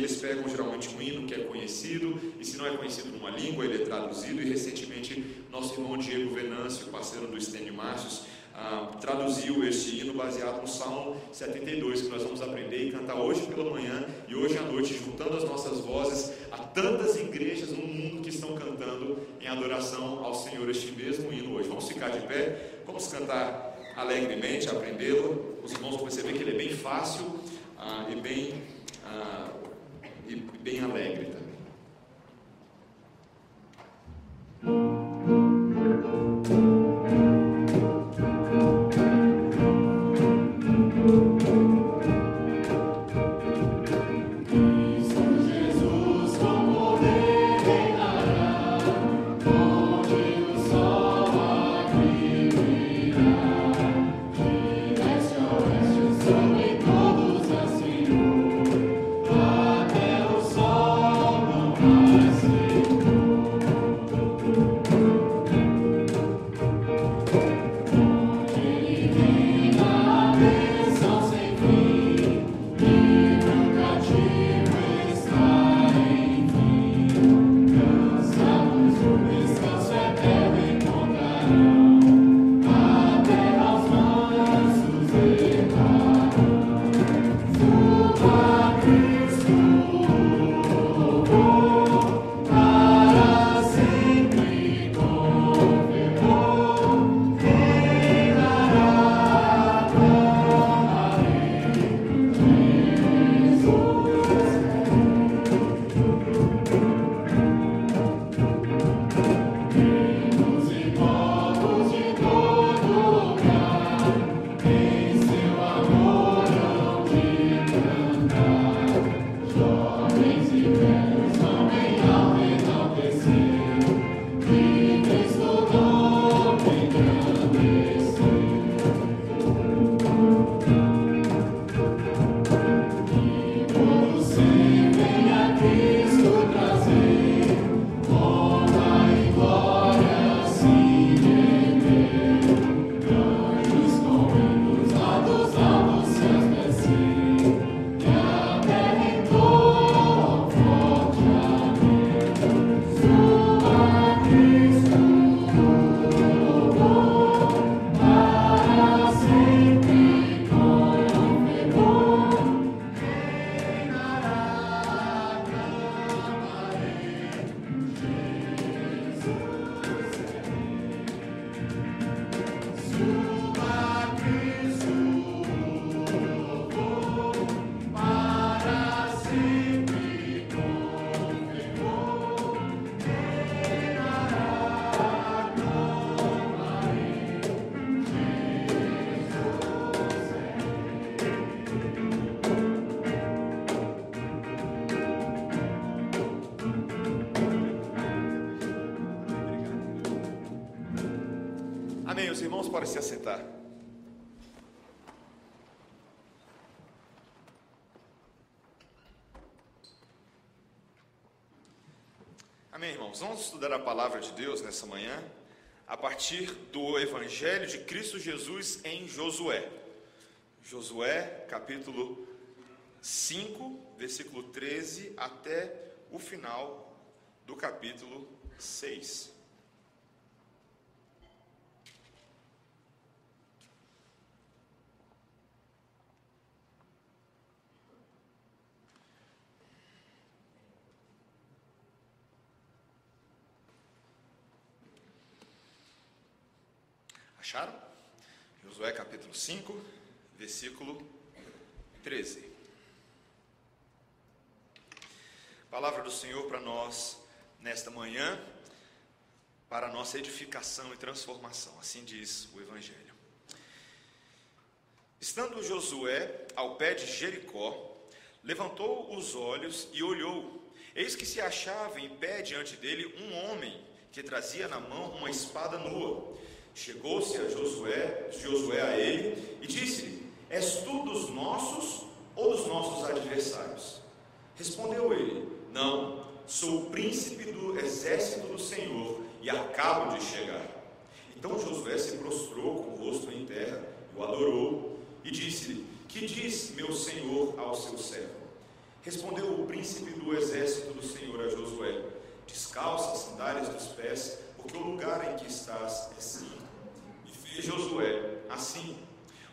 eles pegam geralmente um hino que é conhecido, e se não é conhecido numa língua, ele é traduzido, e recentemente nosso irmão Diego Venâncio, parceiro do Estênio Márcios, ah, traduziu este hino baseado no Salmo 72, que nós vamos aprender e cantar hoje pela manhã e hoje à noite, juntando as nossas vozes a tantas igrejas no mundo que estão cantando em adoração ao Senhor este mesmo hino hoje. Vamos ficar de pé, vamos cantar alegremente, aprendê-lo. Os irmãos vão perceber que ele é bem fácil ah, e, bem, ah, e bem alegre também. se assentar. Amém, irmãos? Vamos estudar a palavra de Deus nessa manhã a partir do Evangelho de Cristo Jesus em Josué. Josué, capítulo 5, versículo 13 até o final do capítulo 6. Acharam? Josué capítulo 5, versículo 13. Palavra do Senhor para nós nesta manhã, para nossa edificação e transformação, assim diz o Evangelho. Estando Josué ao pé de Jericó, levantou os olhos e olhou. Eis que se achava em pé diante dele um homem que trazia na mão uma espada nua. Chegou-se a Josué, Josué a ele e disse-lhe: És tu dos nossos ou dos nossos adversários? Respondeu ele: Não, sou o príncipe do exército do Senhor e acabo de chegar. Então Josué se prostrou com o rosto em terra, o adorou e disse-lhe: Que diz meu senhor ao seu servo? Respondeu o príncipe do exército do Senhor a Josué: Descalça as sandálias dos pés, porque o lugar em que estás é santo. E fez Josué assim.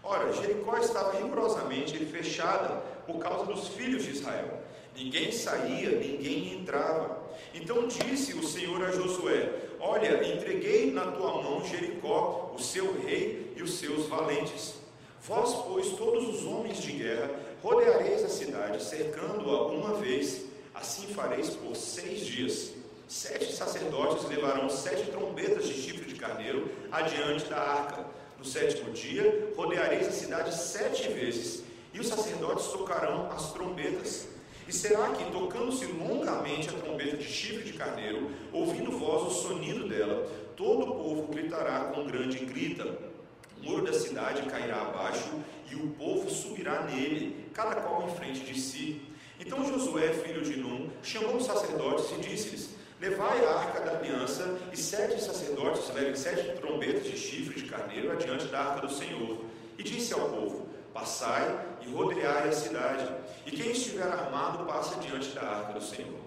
Ora, Jericó estava rigorosamente fechada por causa dos filhos de Israel. Ninguém saía, ninguém entrava. Então disse o Senhor a Josué: Olha, entreguei na tua mão Jericó, o seu rei e os seus valentes. Vós, pois, todos os homens de guerra, rodeareis a cidade, cercando-a uma vez. Assim fareis por seis dias. Sete sacerdotes levarão sete trombetas de chifre de carneiro adiante da arca. No sétimo dia, rodeareis a cidade sete vezes, e os sacerdotes tocarão as trombetas. E será que, tocando-se longamente a trombeta de chifre de carneiro, ouvindo vós o sonido dela, todo o povo gritará com grande grita. O muro da cidade cairá abaixo e o povo subirá nele, cada qual em frente de si. Então Josué, filho de Num, chamou os sacerdotes e disse-lhes: Levai a arca da aliança, e sete sacerdotes levem sete trombetas de chifre de carneiro adiante da arca do Senhor. E disse ao povo: Passai e rodeai a cidade, e quem estiver armado passa diante da arca do Senhor.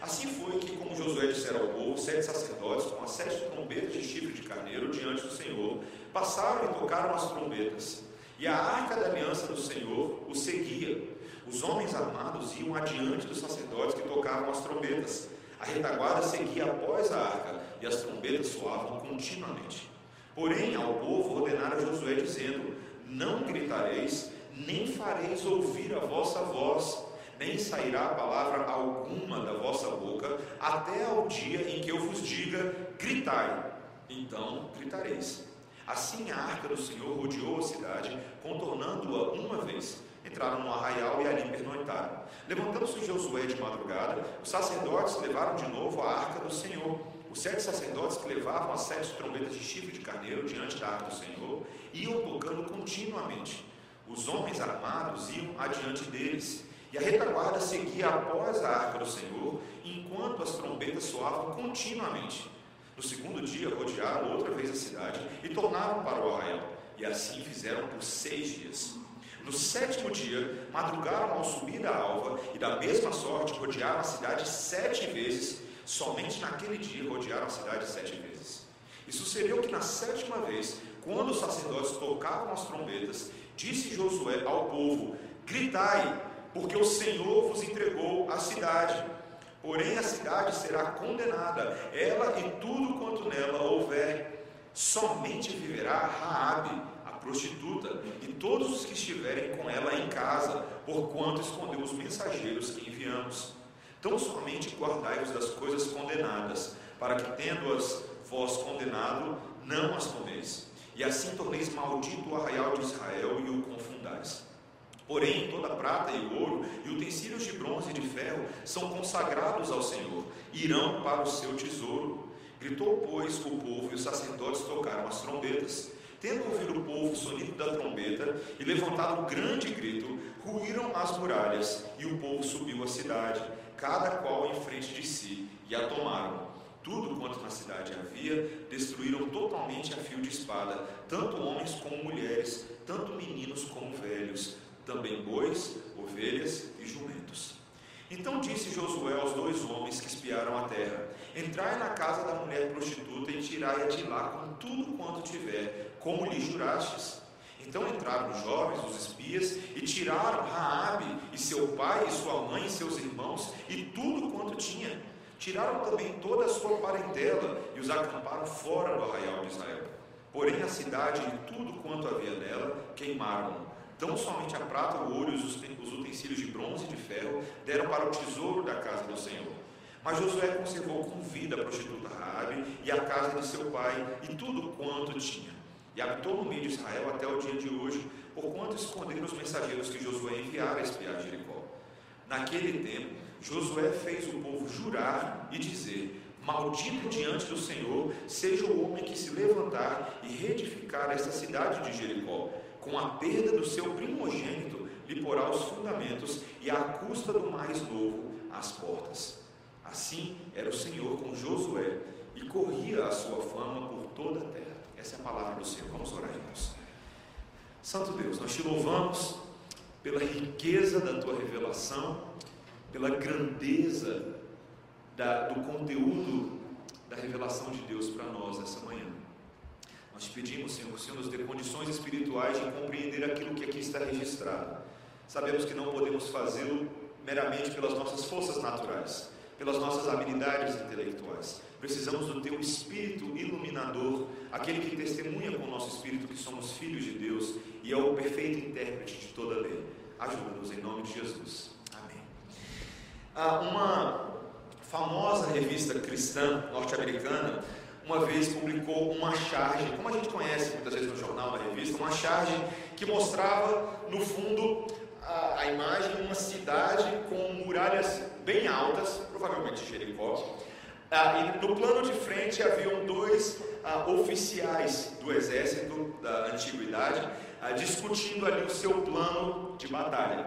Assim foi que, como Josué dissera ao povo, sete sacerdotes, com as sete trombetas de chifre de carneiro diante do Senhor, passaram e tocaram as trombetas. E a arca da aliança do Senhor o seguia. Os homens armados iam adiante dos sacerdotes que tocavam as trombetas. A retaguarda seguia após a arca, e as trombetas soavam continuamente. Porém, ao povo ordenaram Josué, dizendo: Não gritareis, nem fareis ouvir a vossa voz, nem sairá palavra alguma da vossa boca, até ao dia em que eu vos diga: gritai. Então gritareis. Assim a arca do Senhor rodeou a cidade, contornando-a uma vez. Entraram no arraial e ali pernoitaram. Levantando-se Josué de madrugada, os sacerdotes levaram de novo a arca do Senhor. Os sete sacerdotes que levavam as sete trombetas de chifre de carneiro diante da arca do Senhor iam tocando continuamente. Os homens armados iam adiante deles, e a retaguarda seguia após a arca do Senhor, enquanto as trombetas soavam continuamente. No segundo dia, rodearam outra vez a cidade e tornaram para o arraial, e assim fizeram por seis dias. No sétimo dia, madrugaram ao subir da alva, e da mesma sorte rodearam a cidade sete vezes. Somente naquele dia rodearam a cidade sete vezes. E sucedeu que na sétima vez, quando os sacerdotes tocavam as trombetas, Disse Josué ao povo: Gritai, porque o Senhor vos entregou a cidade. Porém, a cidade será condenada, ela e tudo quanto nela houver. Somente viverá Raabe, prostituta, e todos os que estiverem com ela em casa, porquanto escondeu os mensageiros que enviamos. Tão somente guardai-vos das coisas condenadas, para que, tendo-as vós condenado, não as tomeis e assim torneis maldito o arraial de Israel e o confundais. Porém, toda prata e ouro e utensílios de bronze e de ferro são consagrados ao Senhor, irão para o seu tesouro. Gritou, pois, o povo e os sacerdotes tocaram as trombetas. Tendo ouvido o povo o sonido da trombeta e levantado grande grito, ruíram as muralhas e o povo subiu à cidade, cada qual em frente de si, e a tomaram tudo quanto na cidade havia, destruíram totalmente a fio de espada, tanto homens como mulheres, tanto meninos como velhos, também bois, ovelhas e jumentos. Então disse Josué aos dois homens que espiaram a terra: Entrai na casa da mulher prostituta e tirai-a de lá com tudo quanto tiver, como lhe jurastes. Então entraram os jovens, os espias, e tiraram Raabe e seu pai, e sua mãe, e seus irmãos, e tudo quanto tinha Tiraram também toda a sua parentela e os acamparam fora do arraial de Israel. Porém, a cidade e tudo quanto havia nela queimaram. Tão somente a prata, o ouro e os utensílios de bronze e de ferro deram para o tesouro da casa do Senhor. Mas Josué conservou com vida a prostituta Rabi e a casa de seu pai e tudo quanto tinha. E habitou no meio de Israel até o dia de hoje, porquanto esconderam os mensageiros que Josué enviara a espiar Jericó. Naquele tempo, Josué fez o povo jurar e dizer: Maldito diante do Senhor seja o homem que se levantar e reedificar esta cidade de Jericó. Com a perda do seu primogênito, lhe porá os fundamentos e à custa do mais novo as portas. Assim era o Senhor com Josué e corria a sua fama por toda a terra. Essa é a palavra do Senhor. Vamos orar, irmãos. Santo Deus, nós te louvamos pela riqueza da tua revelação pela grandeza da, do conteúdo da revelação de Deus para nós essa manhã. Nós te pedimos, Senhor, que o Senhor nos dê condições espirituais de compreender aquilo que aqui está registrado. Sabemos que não podemos fazê-lo meramente pelas nossas forças naturais, pelas nossas habilidades intelectuais. Precisamos do teu espírito iluminador, aquele que testemunha com o nosso espírito que somos filhos de Deus e é o perfeito intérprete de toda a lei. Ajuda-nos em nome de Jesus. Amém. Ah, uma famosa revista cristã norte-americana uma vez publicou uma charge, como a gente conhece muitas vezes no jornal, na revista, uma charge que mostrava no fundo a, a imagem de uma cidade com muralhas bem altas, provavelmente Jericó. Ah, e no plano de frente haviam dois ah, oficiais do exército da antiguidade ah, discutindo ali o seu plano de batalha.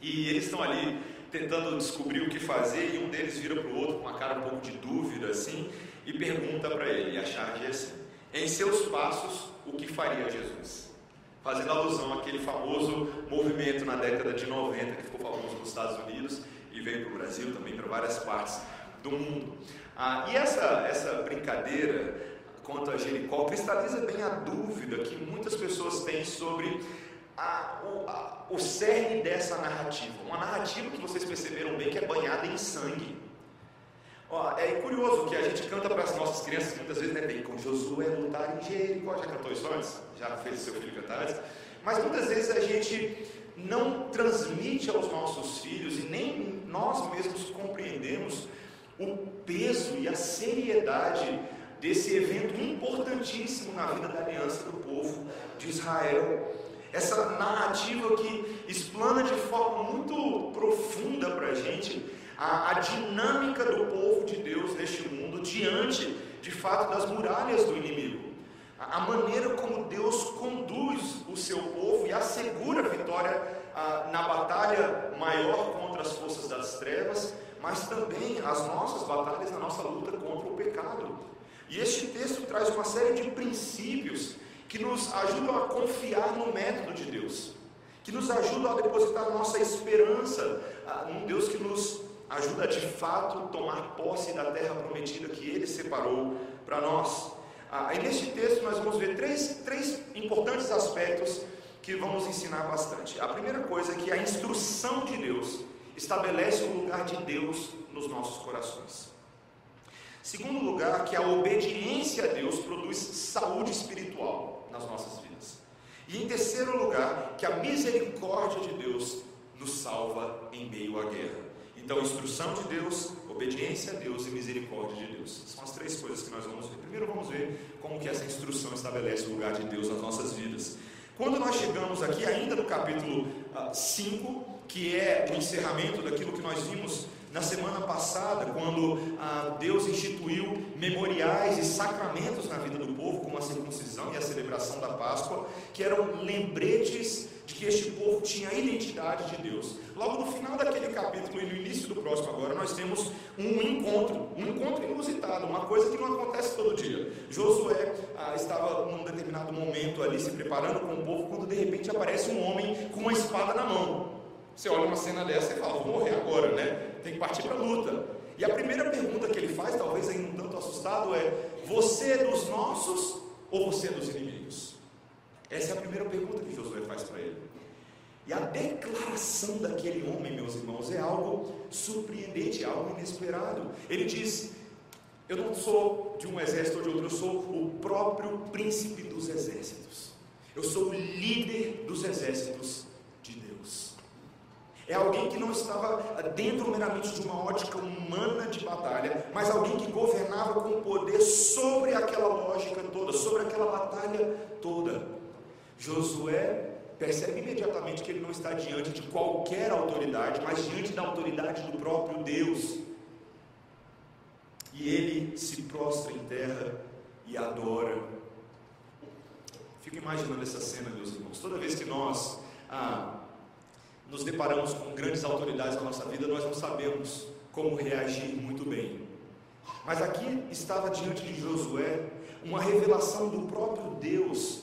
E eles estão ali tentando descobrir o que fazer e um deles vira para o outro com uma cara um pouco de dúvida assim e pergunta para ele, e a charge é assim: em seus passos, o que faria Jesus? fazendo alusão àquele famoso movimento na década de 90 que ficou famoso nos Estados Unidos e veio para o Brasil também, para várias partes do mundo. Ah, e essa, essa brincadeira quanto a Jericó cristaliza bem a dúvida que muitas pessoas têm sobre a, o, a, o cerne dessa narrativa. Uma narrativa que vocês perceberam bem que é banhada em sangue. Ó, é curioso que a gente canta para as nossas crianças muitas vezes, né? Bem, com Josué lutar em Jericó. Já cantou isso antes? Já fez seu filho cantar antes? Mas muitas vezes a gente não transmite aos nossos filhos e nem nós mesmos compreendemos o peso e a seriedade desse evento importantíssimo na vida da aliança do povo de Israel. Essa narrativa que explana de forma muito profunda para a gente a, dinâmica do povo de Deus neste mundo diante, de fato, das muralhas do inimigo. A, maneira como Deus conduz o seu povo e assegura a vitória a, na batalha maior contra as forças das trevas, mas também as nossas batalhas na nossa luta contra o pecado. E este texto traz uma série de princípios que nos ajudam a confiar no método de Deus, que nos ajudam a depositar nossa esperança num Deus que nos ajuda de fato tomar posse da terra prometida que Ele separou para nós. Ah, e neste texto nós vamos ver três, três importantes aspectos que vamos ensinar bastante. A primeira coisa é que a instrução de Deus estabelece o lugar de Deus nos nossos corações. Segundo lugar, que a obediência a Deus produz saúde espiritual nas nossas vidas. E em terceiro lugar, que a misericórdia de Deus nos salva em meio à guerra. Então, instrução de Deus, obediência a Deus e misericórdia de Deus. São as três coisas que nós vamos ver. Primeiro vamos ver como que essa instrução estabelece o lugar de Deus nas nossas vidas. Quando nós chegamos aqui, ainda no capítulo 5, ah, que é o encerramento daquilo que nós vimos na semana passada, quando ah, Deus instituiu memoriais e sacramentos na vida do povo, como a circuncisão e a celebração da Páscoa, que eram lembretes de que este povo tinha a identidade de Deus. Logo no final daquele capítulo e no início do próximo agora, nós temos um encontro, um encontro inusitado, uma coisa que não acontece todo dia. Josué ah, estava num determinado momento ali se preparando com o povo, quando de repente aparece um homem com uma espada na mão. Você olha uma cena dessa e fala, vou morrer agora, né? Tem que partir para a luta. E a primeira pergunta que ele faz, talvez ainda um tanto assustado, é: Você é dos nossos ou você é dos inimigos? Essa é a primeira pergunta que Josué faz para ele. E a declaração daquele homem, meus irmãos, é algo surpreendente, algo inesperado. Ele diz: Eu não sou de um exército ou de outro, eu sou o próprio príncipe dos exércitos. Eu sou o líder dos exércitos é alguém que não estava dentro meramente de uma ótica humana de batalha, mas alguém que governava com poder sobre aquela lógica toda, sobre aquela batalha toda. Josué percebe imediatamente que ele não está diante de qualquer autoridade, mas diante da autoridade do próprio Deus. E ele se prostra em terra e adora. Fico imaginando essa cena, meus irmãos. Toda vez que nós ah, nos deparamos com grandes autoridades na nossa vida, nós não sabemos como reagir muito bem. Mas aqui estava diante de Josué uma revelação do próprio Deus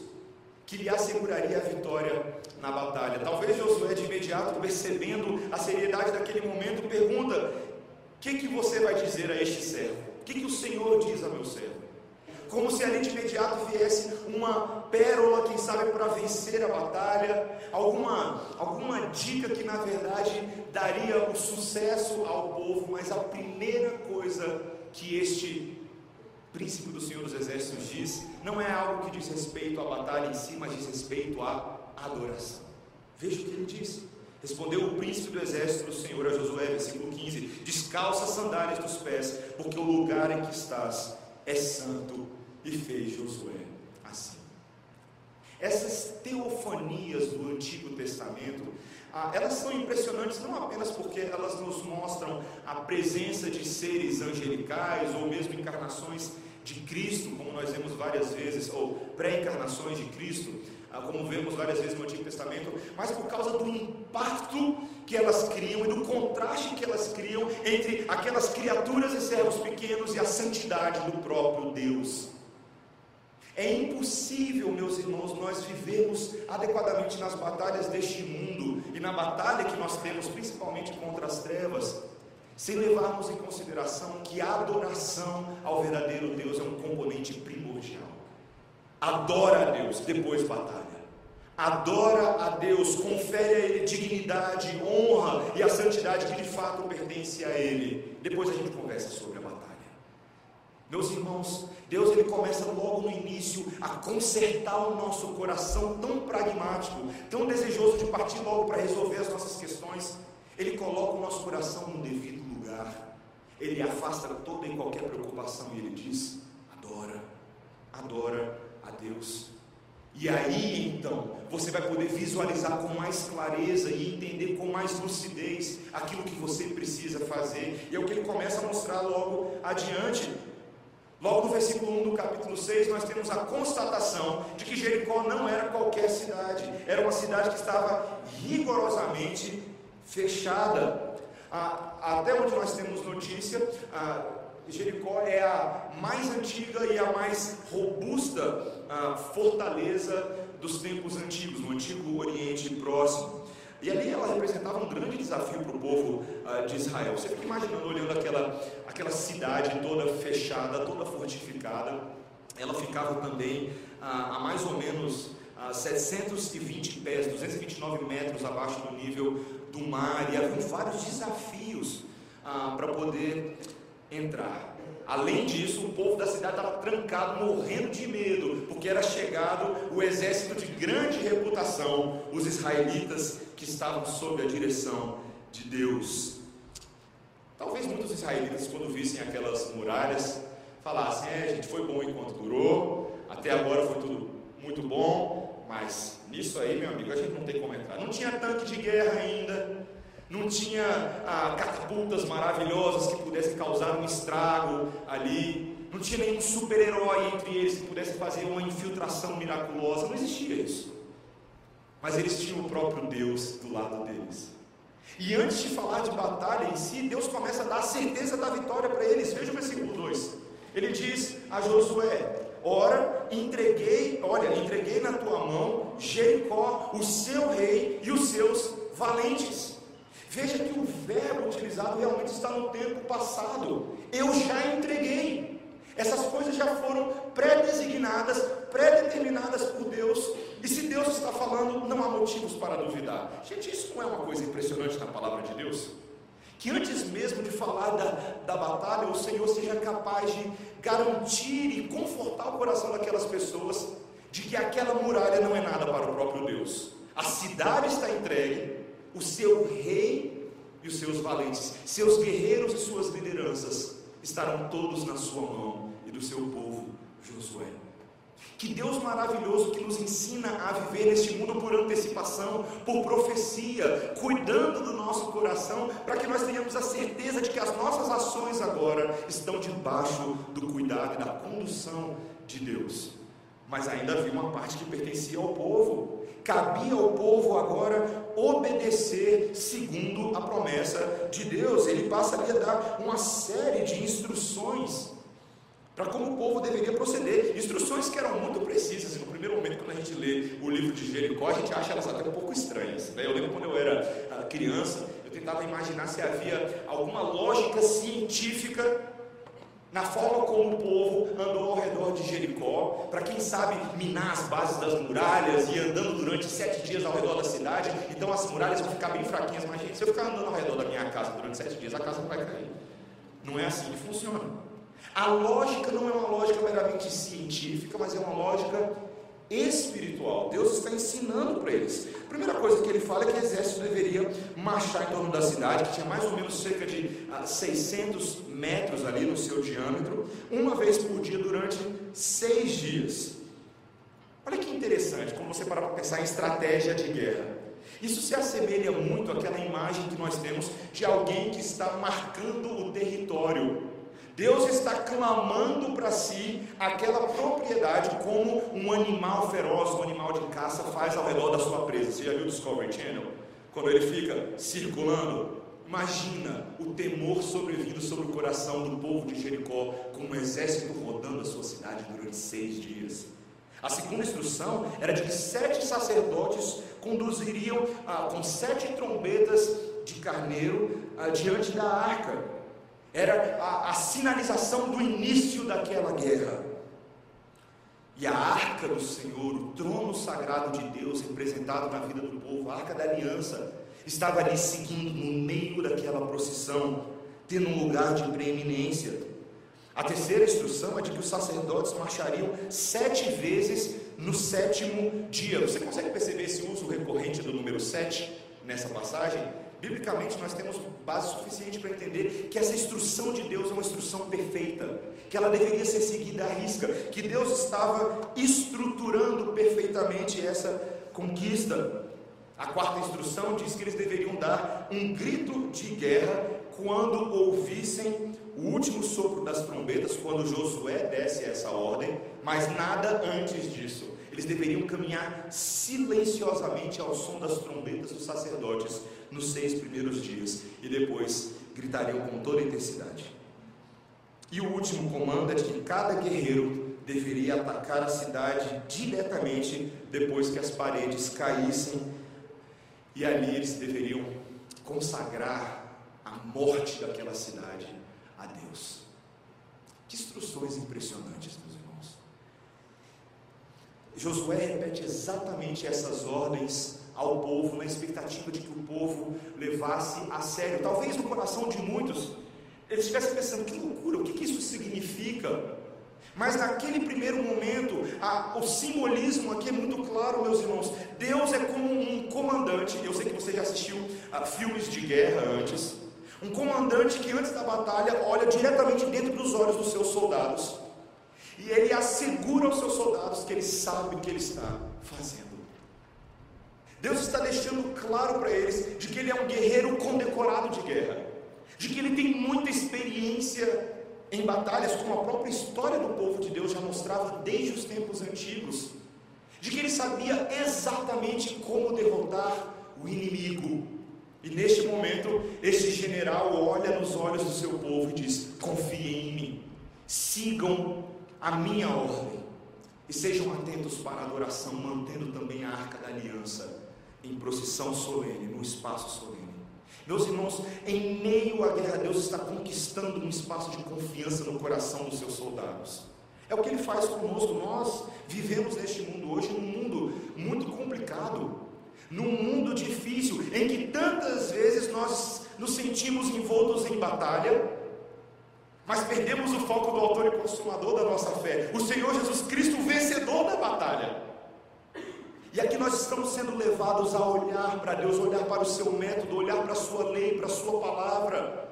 que lhe asseguraria a vitória na batalha. Talvez Josué, de imediato, percebendo a seriedade daquele momento, pergunta: O que, que você vai dizer a este servo? O que, que o Senhor diz a meu servo? Como se ali de imediato viesse uma pérola, quem sabe, para vencer a batalha, alguma, alguma dica que na verdade daria o sucesso ao povo, mas a primeira coisa que este príncipe do Senhor dos Exércitos diz, não é algo que diz respeito à batalha em si, mas diz respeito à adoração. Veja o que ele diz. Respondeu o príncipe do exército do Senhor a Josué, versículo 15: Descalça as sandálias dos pés, porque o lugar em que estás é santo. E fez Josué assim. Essas teofanias do Antigo Testamento, ah, elas são impressionantes não apenas porque elas nos mostram a presença de seres angelicais ou mesmo encarnações de Cristo, como nós vemos várias vezes, ou pré-encarnações de Cristo, ah, como vemos várias vezes no Antigo Testamento, mas por causa do impacto que elas criam e do contraste que elas criam entre aquelas criaturas e servos pequenos e a santidade do próprio Deus. É impossível, meus irmãos, nós vivermos adequadamente nas batalhas deste mundo e na batalha que nós temos, principalmente contra as trevas, sem levarmos em consideração que a adoração ao verdadeiro Deus é um componente primordial. Adora a Deus, depois batalha. Adora a Deus, confere a Ele dignidade, honra e a santidade que de fato pertence a Ele. Depois a gente conversa sobre a batalha. Meus irmãos, Deus ele começa logo no início a consertar o nosso coração tão pragmático, tão desejoso de partir logo para resolver as nossas questões. Ele coloca o nosso coração no devido lugar. Ele afasta toda e qualquer preocupação e ele diz: adora, adora a Deus. E aí então você vai poder visualizar com mais clareza e entender com mais lucidez aquilo que você precisa fazer. E é o que ele começa a mostrar logo adiante. Logo no versículo 1 do capítulo 6, nós temos a constatação de que Jericó não era qualquer cidade, era uma cidade que estava rigorosamente fechada. Até onde nós temos notícia, Jericó é a mais antiga e a mais robusta fortaleza dos tempos antigos, no antigo Oriente Próximo. E ali ela representava um grande desafio para o povo uh, de Israel. Você fica imaginando, olhando aquela, aquela cidade toda fechada, toda fortificada. Ela ficava também uh, a mais ou menos uh, 720 pés, 229 metros abaixo do nível do mar. E havia vários desafios para poder entrar. Além disso, o povo da cidade estava trancado, morrendo de medo, porque era chegado o exército de grande reputação, os israelitas que estavam sob a direção de Deus. Talvez muitos israelitas, quando vissem aquelas muralhas, falassem: É, gente, foi bom enquanto durou, até agora foi tudo muito bom, mas nisso aí, meu amigo, a gente não tem como entrar. Não tinha tanque de guerra ainda, não tinha ah, catapultas maravilhosas que pudessem causar um estrago ali, não tinha nenhum super-herói entre eles que pudesse fazer uma infiltração miraculosa, não existia isso. Mas eles tinham o próprio Deus do lado deles. E antes de falar de batalha em si, Deus começa a dar a certeza da vitória para eles. Veja o versículo 2. Ele diz a Josué: Ora, entreguei, olha, entreguei na tua mão Jericó, o seu rei e os seus valentes. Veja que o verbo utilizado realmente está no tempo passado. Eu já entreguei. Essas coisas já foram pré-designadas, pré-determinadas por Deus. E se Deus está falando, não há motivos para duvidar. Gente, isso não é uma coisa impressionante na palavra de Deus? Que antes mesmo de falar da, da batalha, o Senhor seja capaz de garantir e confortar o coração daquelas pessoas de que aquela muralha não é nada para o próprio Deus. A cidade está entregue, o seu rei e os seus valentes, seus guerreiros e suas lideranças estarão todos na sua mão e do seu povo Josué. Que Deus maravilhoso que nos ensina a viver neste mundo por antecipação, por profecia, cuidando do nosso coração, para que nós tenhamos a certeza de que as nossas ações agora estão debaixo do cuidado e da condução de Deus. Mas ainda havia uma parte que pertencia ao povo, cabia ao povo agora obedecer segundo a promessa de Deus. Ele passa ali a dar uma série de instruções para como o povo deveria proceder. Instruções que eram muito precisas. E no primeiro momento, quando a gente lê o livro de Jericó, a gente acha elas até um pouco estranhas. Né? Eu lembro quando eu era ah, criança, eu tentava imaginar se havia alguma lógica científica na forma como o povo andou ao redor de Jericó, para quem sabe minar as bases das muralhas e andando durante sete dias ao redor da cidade, então as muralhas vão ficar bem fraquinhas. Mas, gente, se eu ficar andando ao redor da minha casa durante sete dias, a casa não vai cair. Não é assim que funciona. A lógica não é uma lógica meramente científica, mas é uma lógica espiritual. Deus está ensinando para eles. A primeira coisa que ele fala é que o exército deveria marchar em torno da cidade, que tinha mais ou menos cerca de 600 ah, metros ali no seu diâmetro, uma vez por dia durante seis dias. Olha que interessante, como você para para pensar em estratégia de guerra. Isso se assemelha muito àquela imagem que nós temos de alguém que está marcando o território. Deus está clamando para si aquela propriedade como um animal feroz, um animal de caça faz ao redor da sua presa. Você já viu o Discovery Channel? Quando ele fica circulando, imagina o temor sobrevindo sobre o coração do povo de Jericó, com um exército rodando a sua cidade durante seis dias. A segunda instrução era de que sete sacerdotes conduziriam ah, com sete trombetas de carneiro ah, diante da arca era a, a sinalização do início daquela guerra. E a arca do Senhor, o trono sagrado de Deus representado na vida do povo, a arca da aliança, estava ali seguindo no meio daquela procissão, tendo um lugar de preeminência. A terceira instrução é de que os sacerdotes marchariam sete vezes no sétimo dia. Você consegue perceber esse uso recorrente do número sete nessa passagem? Biblicamente, nós temos base suficiente para entender que essa instrução de Deus é uma instrução perfeita, que ela deveria ser seguida à risca, que Deus estava estruturando perfeitamente essa conquista. A quarta instrução diz que eles deveriam dar um grito de guerra quando ouvissem o último sopro das trombetas, quando Josué desse essa ordem, mas nada antes disso. Eles deveriam caminhar silenciosamente ao som das trombetas dos sacerdotes nos seis primeiros dias e depois gritariam com toda intensidade. E o último comando é de que cada guerreiro deveria atacar a cidade diretamente depois que as paredes caíssem, e ali eles deveriam consagrar a morte daquela cidade a Deus. Que instruções impressionantes. Josué repete exatamente essas ordens ao povo, na expectativa de que o povo levasse a sério. Talvez no coração de muitos, eles estivessem pensando: que loucura, o que, que isso significa? Mas naquele primeiro momento, a, o simbolismo aqui é muito claro, meus irmãos. Deus é como um comandante. Eu sei que você já assistiu a filmes de guerra antes. Um comandante que antes da batalha olha diretamente dentro dos olhos dos seus soldados. E ele assegura aos seus soldados que ele sabe o que ele está fazendo. Deus está deixando claro para eles de que ele é um guerreiro condecorado de guerra, de que ele tem muita experiência em batalhas, como a própria história do povo de Deus já mostrava desde os tempos antigos, de que ele sabia exatamente como derrotar o inimigo. E neste momento, este general olha nos olhos do seu povo e diz: confiem em mim, sigam a minha ordem e sejam atentos para a adoração, mantendo também a arca da aliança em procissão solene, num espaço solene. Meus irmãos, em meio à guerra, Deus está conquistando um espaço de confiança no coração dos seus soldados. É o que ele faz conosco. Nós vivemos neste mundo hoje, num mundo muito complicado, num mundo difícil, em que tantas vezes nós nos sentimos envoltos em batalha, mas perdemos o foco do autor e consumador da nossa fé, o Senhor Jesus Cristo, vencedor da batalha. E aqui nós estamos sendo levados a olhar para Deus, olhar para o seu método, olhar para a sua lei, para a sua palavra.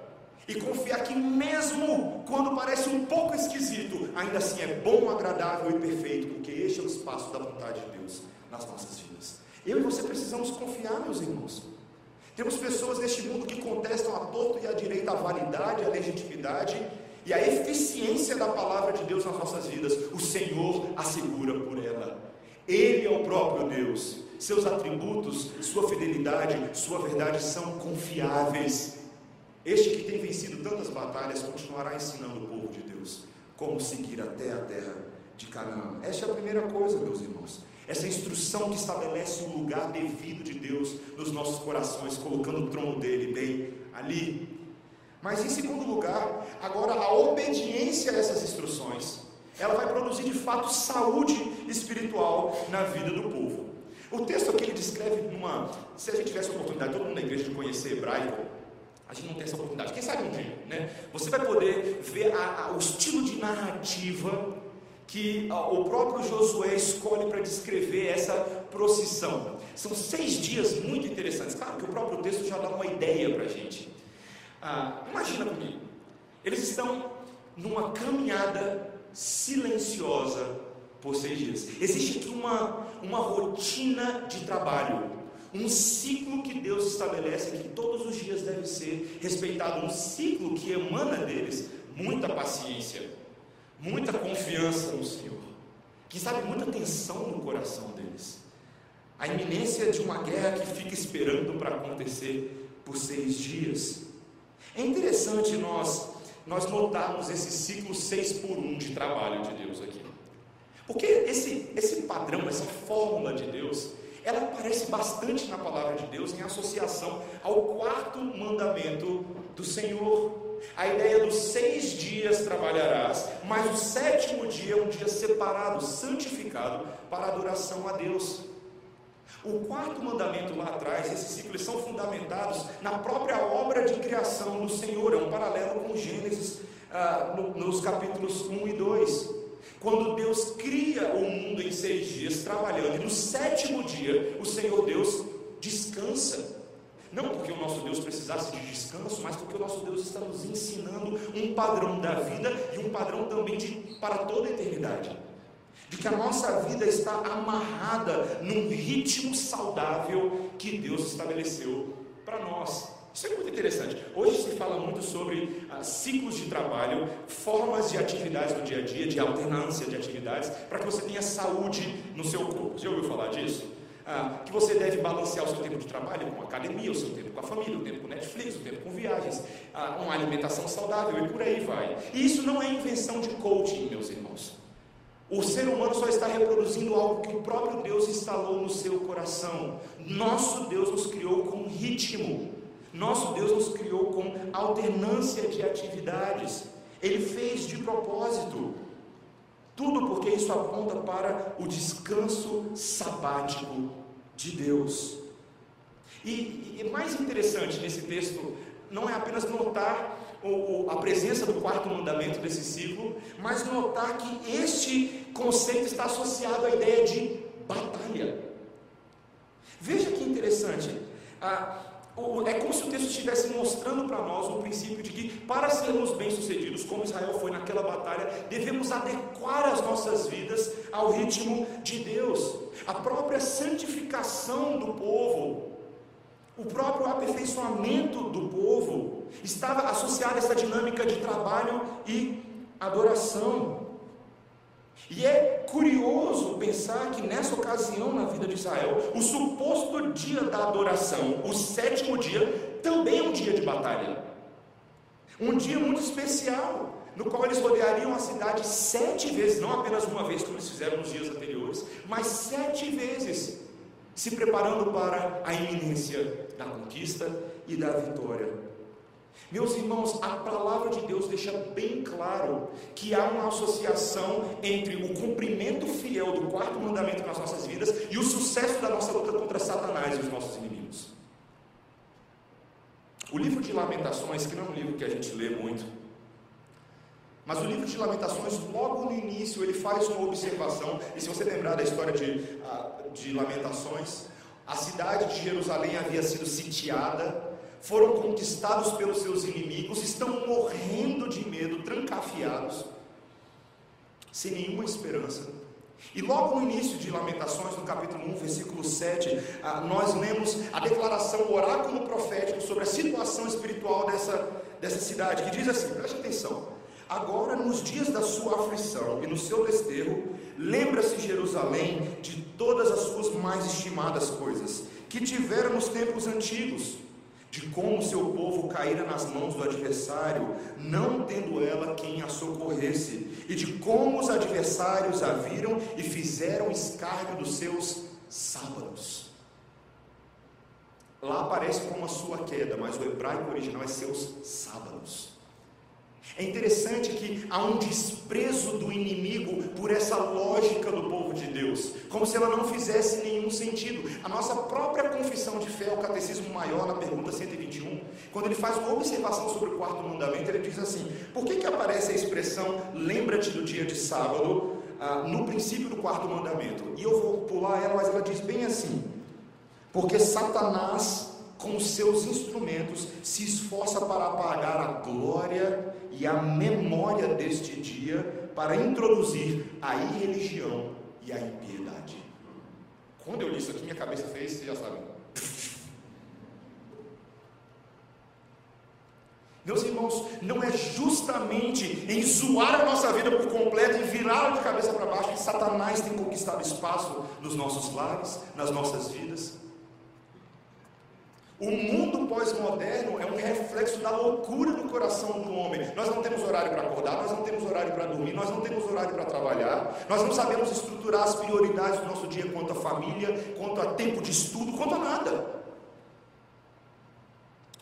E confiar que mesmo quando parece um pouco esquisito, ainda assim é bom, agradável e perfeito, porque este é o espaço da vontade de Deus nas nossas vidas. Eu e você precisamos confiar, meus irmãos. Temos pessoas neste mundo que contestam a torto e a direita a validade, a legitimidade e a eficiência da palavra de Deus nas nossas vidas. O Senhor assegura por ela. Ele é o próprio Deus. Seus atributos, sua fidelidade, sua verdade são confiáveis. Este que tem vencido tantas batalhas continuará ensinando o povo de Deus como seguir até a terra de Canaã. Essa é a primeira coisa, meus irmãos. Essa instrução que estabelece o lugar devido de Deus nos nossos corações, colocando o trono dele bem ali. Mas em segundo lugar, agora a obediência a essas instruções, ela vai produzir de fato saúde espiritual na vida do povo. O texto aqui ele descreve uma. Se a gente tivesse a oportunidade, todo mundo na igreja, de conhecer hebraico, a gente não tem essa oportunidade. Quem sabe um dia, né? Você vai poder ver a, a, o estilo de narrativa que a, o próprio Josué escolhe para descrever essa procissão. São seis dias muito interessantes. Claro que o próprio texto já dá uma ideia para a gente. Ah, imagina comigo. Eles estão numa caminhada silenciosa por seis dias. Existe aqui uma, uma rotina de trabalho um ciclo que Deus estabelece que todos os dias deve ser respeitado, um ciclo que emana deles muita paciência, muita confiança no Senhor, que sabe muita tensão no coração deles, a iminência de uma guerra que fica esperando para acontecer por seis dias. É interessante nós nós notarmos esse ciclo seis por um de trabalho de Deus aqui, porque esse esse padrão, essa fórmula de Deus ela aparece bastante na palavra de Deus em associação ao quarto mandamento do Senhor. A ideia dos seis dias trabalharás, mas o sétimo dia é um dia separado, santificado para adoração a Deus. O quarto mandamento lá atrás, esses ciclos são fundamentados na própria obra de criação do Senhor, é um paralelo com Gênesis, ah, no, nos capítulos 1 e 2. Quando Deus cria o mundo em seis dias, trabalhando, e no sétimo dia o Senhor Deus descansa. Não porque o nosso Deus precisasse de descanso, mas porque o nosso Deus está nos ensinando um padrão da vida e um padrão também de, para toda a eternidade. De que a nossa vida está amarrada num ritmo saudável que Deus estabeleceu para nós. Isso é muito interessante. Hoje se fala muito sobre ah, ciclos de trabalho, formas de atividades do dia a dia, de alternância de atividades, para que você tenha saúde no seu corpo. Já ouviu falar disso? Ah, que você deve balancear o seu tempo de trabalho com academia, o seu tempo com a família, o tempo com Netflix, o tempo com viagens, ah, uma alimentação saudável e por aí vai. E isso não é invenção de coaching, meus irmãos. O ser humano só está reproduzindo algo que o próprio Deus instalou no seu coração. Nosso Deus nos criou com ritmo. Nosso Deus nos criou com alternância de atividades. Ele fez de propósito. Tudo porque isso aponta para o descanso sabático de Deus. E, e mais interessante nesse texto não é apenas notar o, a presença do quarto mandamento desse ciclo, mas notar que este conceito está associado à ideia de batalha. Veja que interessante. Ah, é como se o texto estivesse mostrando para nós o princípio de que, para sermos bem-sucedidos, como Israel foi naquela batalha, devemos adequar as nossas vidas ao ritmo de Deus. A própria santificação do povo, o próprio aperfeiçoamento do povo, estava associado a essa dinâmica de trabalho e adoração. E é curioso pensar que nessa ocasião na vida de Israel, o suposto dia da adoração, o sétimo dia, também é um dia de batalha. Um dia muito especial, no qual eles rodeariam a cidade sete vezes, não apenas uma vez, como eles fizeram nos dias anteriores, mas sete vezes, se preparando para a iminência da conquista e da vitória. Meus irmãos, a palavra de Deus deixa bem claro que há uma associação entre o cumprimento fiel do quarto mandamento nas nossas vidas e o sucesso da nossa luta contra Satanás e os nossos inimigos. O livro de Lamentações, que não é um livro que a gente lê muito, mas o livro de Lamentações, logo no início, ele faz uma observação, e se você lembrar da história de, ah, de Lamentações, a cidade de Jerusalém havia sido sitiada foram conquistados pelos seus inimigos, estão morrendo de medo, trancafiados, sem nenhuma esperança. E logo no início de Lamentações, no capítulo 1, versículo 7, ah, nós lemos a declaração, o oráculo profético sobre a situação espiritual dessa, dessa cidade, que diz assim: preste atenção. Agora, nos dias da sua aflição e no seu desterro, lembra-se Jerusalém de todas as suas mais estimadas coisas que tiveram nos tempos antigos de como seu povo caíra nas mãos do adversário, não tendo ela quem a socorresse, e de como os adversários a viram e fizeram escárnio dos seus sábados. Lá aparece como a sua queda, mas o hebraico original é seus sábados. É interessante que há um desprezo do inimigo por essa lógica do povo de Deus, como se ela não fizesse nenhum sentido. A nossa própria confissão de fé, o Catecismo Maior, na pergunta 121, quando ele faz uma observação sobre o quarto mandamento, ele diz assim: por que, que aparece a expressão lembra-te do dia de sábado ah, no princípio do quarto mandamento? E eu vou pular ela, mas ela diz bem assim: porque Satanás com seus instrumentos, se esforça para apagar a glória e a memória deste dia, para introduzir a irreligião e a impiedade. Quando eu li isso aqui, minha cabeça fez, você já sabe. Meus irmãos, não é justamente em zoar a nossa vida por completo e virá-la de cabeça para baixo que Satanás tem conquistado espaço nos nossos lares, nas nossas vidas. O mundo pós-moderno é um reflexo da loucura do coração do homem. Nós não temos horário para acordar, nós não temos horário para dormir, nós não temos horário para trabalhar, nós não sabemos estruturar as prioridades do nosso dia quanto à família, quanto a tempo de estudo, quanto a nada.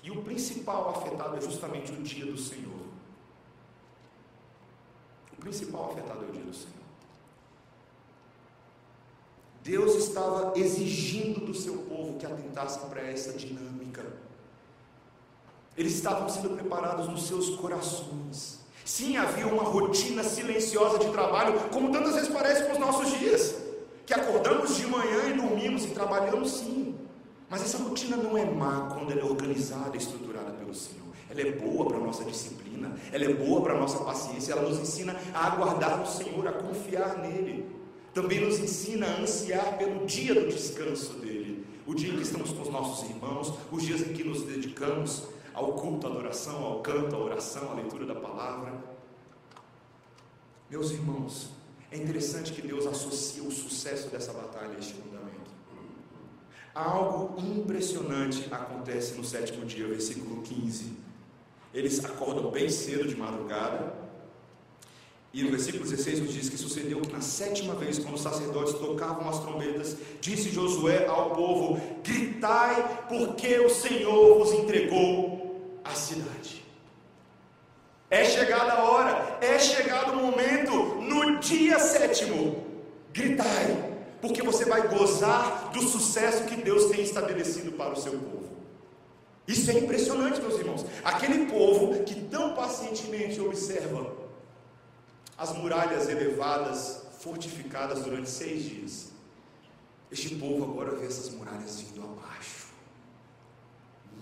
E o principal afetado é justamente o dia do Senhor. O principal afetado é o dia do Senhor. Deus estava exigindo do seu povo que atentassem para essa dinâmica. Eles estavam sendo preparados nos seus corações. Sim, havia uma rotina silenciosa de trabalho, como tantas vezes parece com os nossos dias, que acordamos de manhã e dormimos e trabalhamos sim. Mas essa rotina não é má quando ela é organizada e estruturada pelo Senhor. Ela é boa para a nossa disciplina, ela é boa para a nossa paciência, ela nos ensina a aguardar no Senhor, a confiar nele também nos ensina a ansiar pelo dia do descanso dele, o dia em que estamos com os nossos irmãos, os dias em que nos dedicamos ao culto, à adoração, ao canto, à oração, à leitura da palavra. Meus irmãos, é interessante que Deus associa o sucesso dessa batalha a este fundamento. Algo impressionante acontece no sétimo dia, versículo 15. Eles acordam bem cedo de madrugada, e no versículo 16 nos diz que sucedeu que na sétima vez, quando os sacerdotes tocavam as trombetas, disse Josué ao povo: Gritai, porque o Senhor vos entregou a cidade. É chegada a hora, é chegado o momento, no dia sétimo, gritai, porque você vai gozar do sucesso que Deus tem estabelecido para o seu povo. Isso é impressionante, meus irmãos. Aquele povo que tão pacientemente observa as muralhas elevadas, fortificadas durante seis dias. Este povo agora vê essas muralhas vindo abaixo,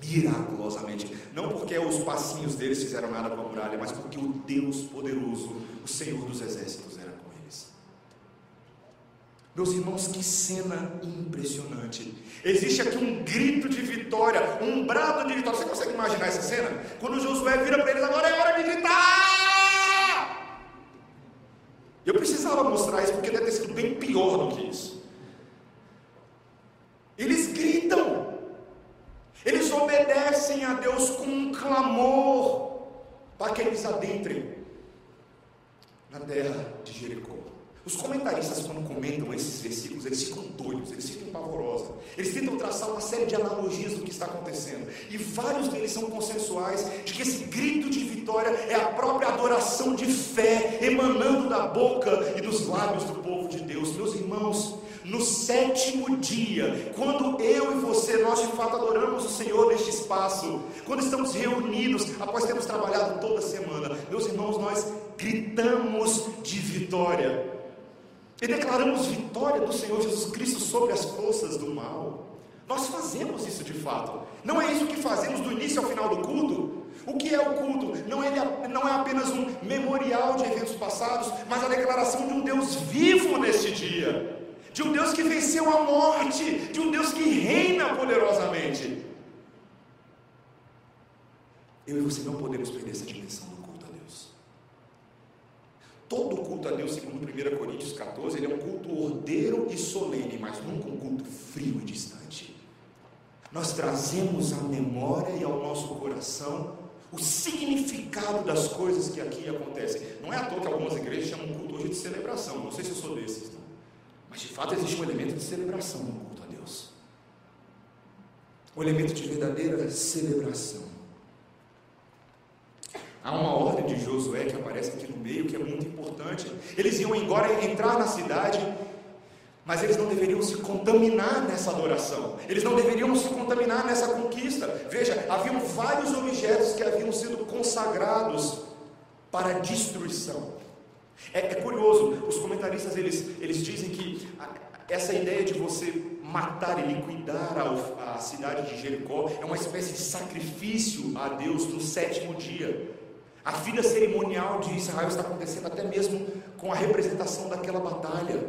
miraculosamente. Não porque os passinhos deles fizeram nada com a muralha, mas porque o Deus poderoso, o Senhor dos exércitos, era com eles. Meus irmãos, que cena impressionante. Existe aqui um grito de vitória, um brado de vitória. Você consegue imaginar essa cena? Quando Josué vira para eles, agora é hora de gritar! Eu precisava mostrar isso porque deve ter sido bem pior do que isso. Eles gritam, eles obedecem a Deus com um clamor para que eles adentrem na terra de Jericó. Os comentaristas, quando comentam esses versículos, eles ficam doidos, eles ficam pavorosos. Eles tentam traçar uma série de analogias do que está acontecendo. E vários deles são consensuais de que esse grito de vitória é a própria adoração de fé emanando da boca e dos lábios do povo de Deus. Meus irmãos, no sétimo dia, quando eu e você, nós de fato adoramos o Senhor neste espaço, quando estamos reunidos, após termos trabalhado toda semana, meus irmãos, nós gritamos de vitória. E declaramos vitória do Senhor Jesus Cristo sobre as forças do mal. Nós fazemos isso de fato. Não é isso que fazemos do início ao final do culto. O que é o culto? Não é, não é apenas um memorial de eventos passados, mas a declaração de um Deus vivo neste dia. De um Deus que venceu a morte, de um Deus que reina poderosamente. Eu e você não podemos perder essa dimensão Todo culto a Deus, segundo 1 Coríntios 14, ele é um culto ordeiro e solene, mas nunca um culto frio e distante. nós trazemos à memória e ao nosso coração o significado das coisas que aqui acontecem. Não é à toa que algumas igrejas chamam culto hoje de celebração. Não sei se eu sou desses, não. mas de fato existe um elemento de celebração no culto a Deus. Um elemento de verdadeira celebração. Há uma ordem de Josué que aparece aqui no meio que é muito importante. Eles iam agora entrar na cidade mas eles não deveriam se contaminar nessa adoração, eles não deveriam se contaminar nessa conquista. Veja, haviam vários objetos que haviam sido consagrados para destruição. É, é curioso, os comentaristas eles, eles dizem que essa ideia de você matar e liquidar a, a cidade de Jericó é uma espécie de sacrifício a Deus no sétimo dia. A vida cerimonial de Israel está acontecendo até mesmo com a representação daquela batalha.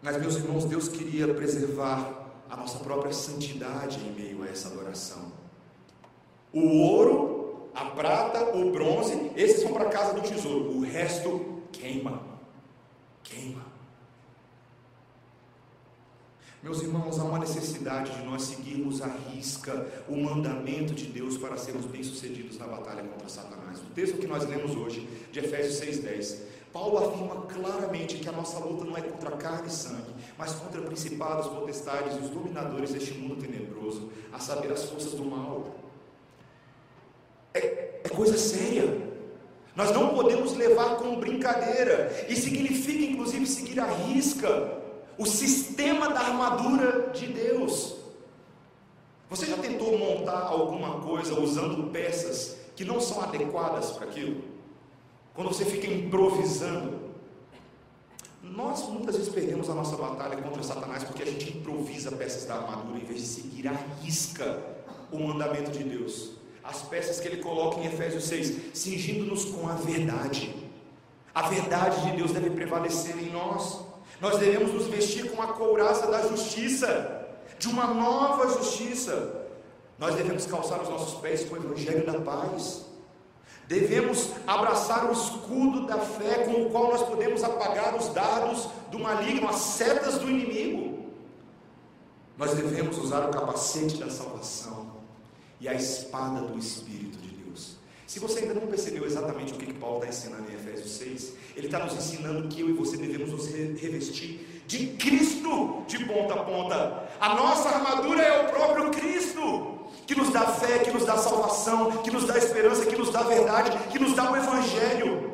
Mas, meus irmãos, Deus queria preservar a nossa própria santidade em meio a essa adoração. O ouro, a prata, o bronze, esses vão para a casa do tesouro. O resto queima. Queima. Meus irmãos, há uma necessidade de nós seguirmos à risca o mandamento de Deus para sermos bem-sucedidos na batalha contra Satanás. O texto que nós lemos hoje, de Efésios 6,10, Paulo afirma claramente que a nossa luta não é contra carne e sangue, mas contra principados, potestades e os dominadores deste mundo tenebroso, a saber, as forças do mal. É, é coisa séria. Nós não podemos levar como brincadeira, e significa inclusive seguir à risca o sistema da armadura de Deus. Você já tentou montar alguma coisa usando peças que não são adequadas para aquilo? quando você fica improvisando. Nós muitas vezes perdemos a nossa batalha contra Satanás porque a gente improvisa peças da armadura em vez de seguir a risca o mandamento de Deus. As peças que ele coloca em Efésios 6, cingindo-nos com a verdade. A verdade de Deus deve prevalecer em nós. Nós devemos nos vestir com a couraça da justiça, de uma nova justiça. Nós devemos calçar os nossos pés com o evangelho da paz. Devemos abraçar o escudo da fé com o qual nós podemos apagar os dardos do maligno, as setas do inimigo. Nós devemos usar o capacete da salvação e a espada do Espírito. Se você ainda não percebeu exatamente o que, que Paulo está ensinando em Efésios 6, ele está nos ensinando que eu e você devemos nos revestir de Cristo de ponta a ponta. A nossa armadura é o próprio Cristo que nos dá fé, que nos dá salvação, que nos dá esperança, que nos dá verdade, que nos dá o Evangelho.